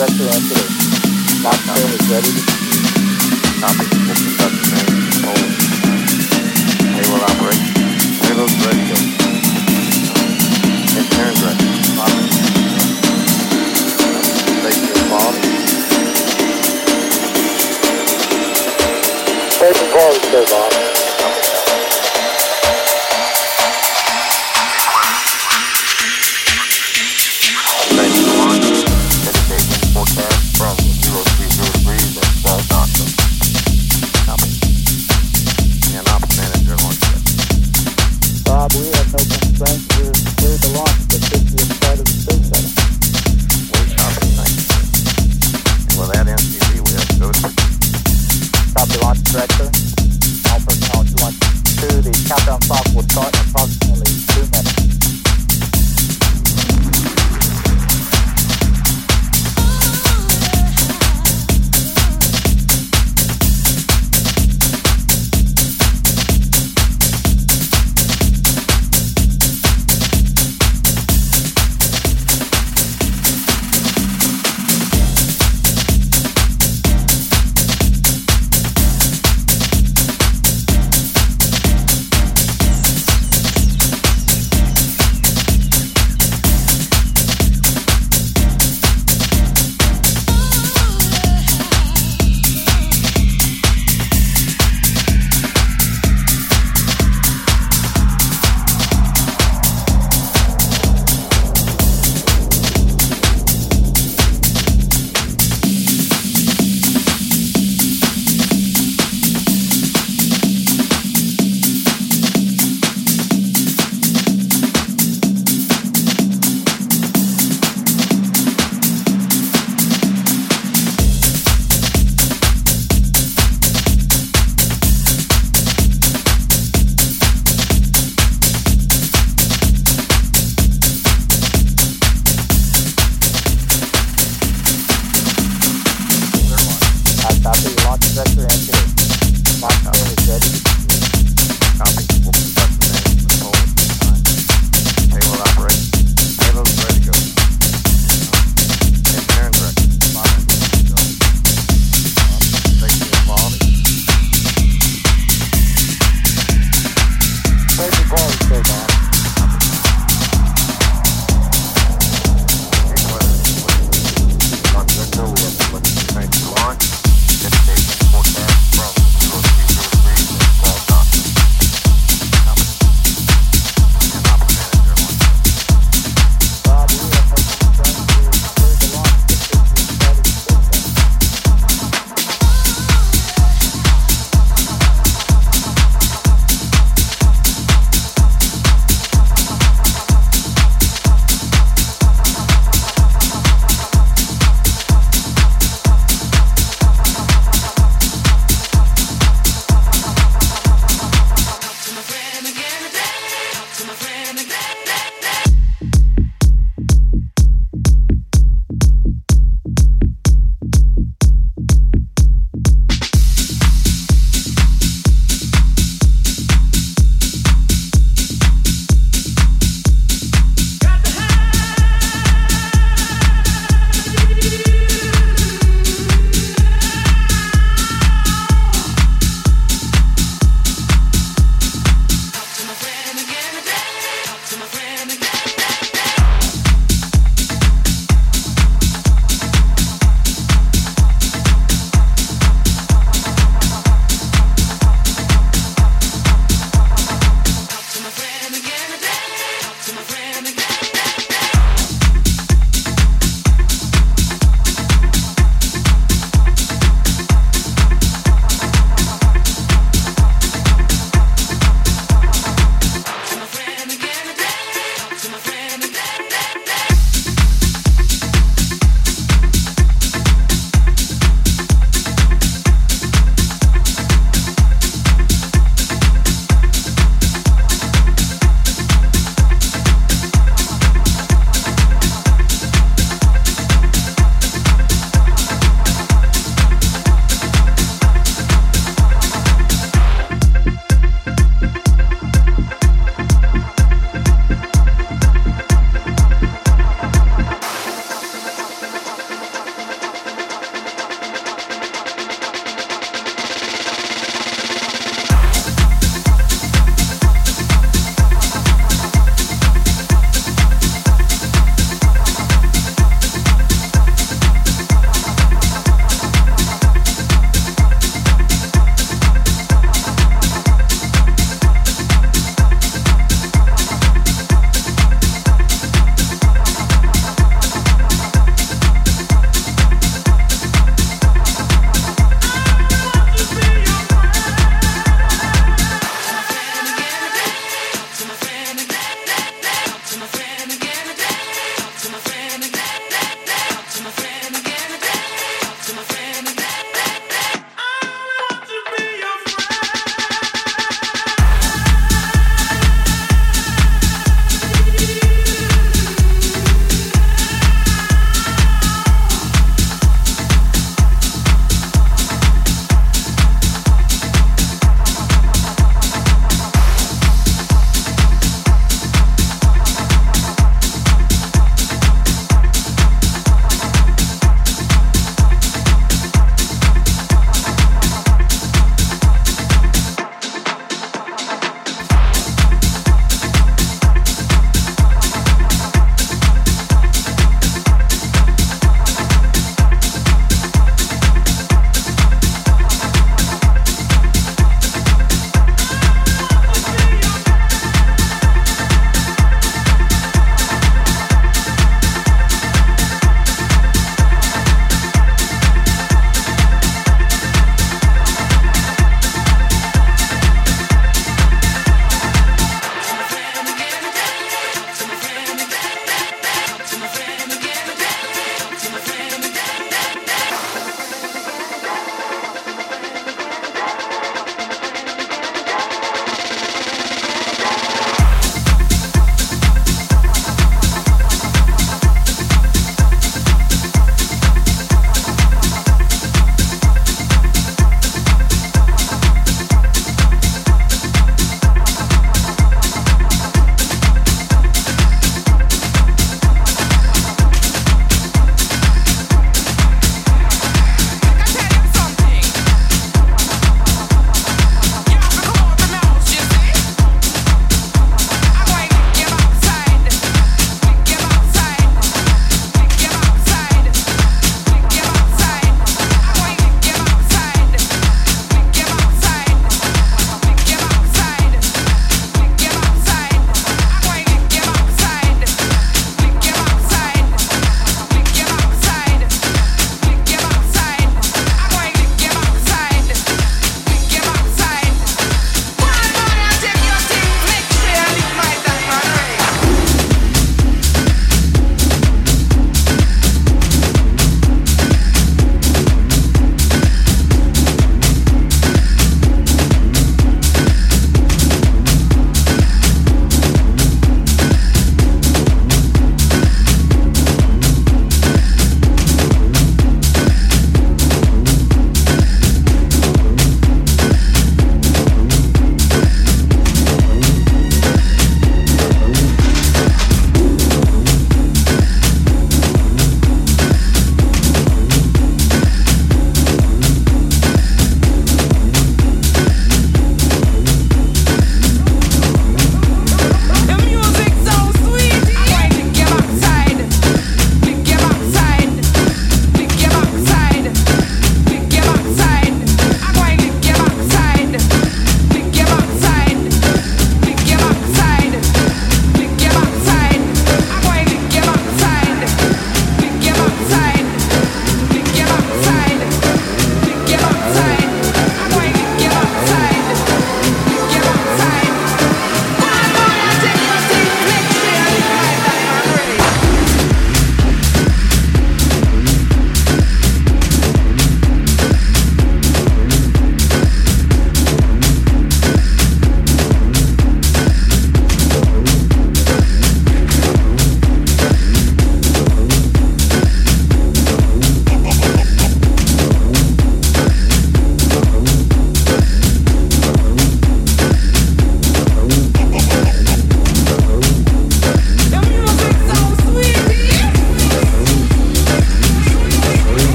That's what I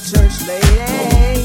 church lady.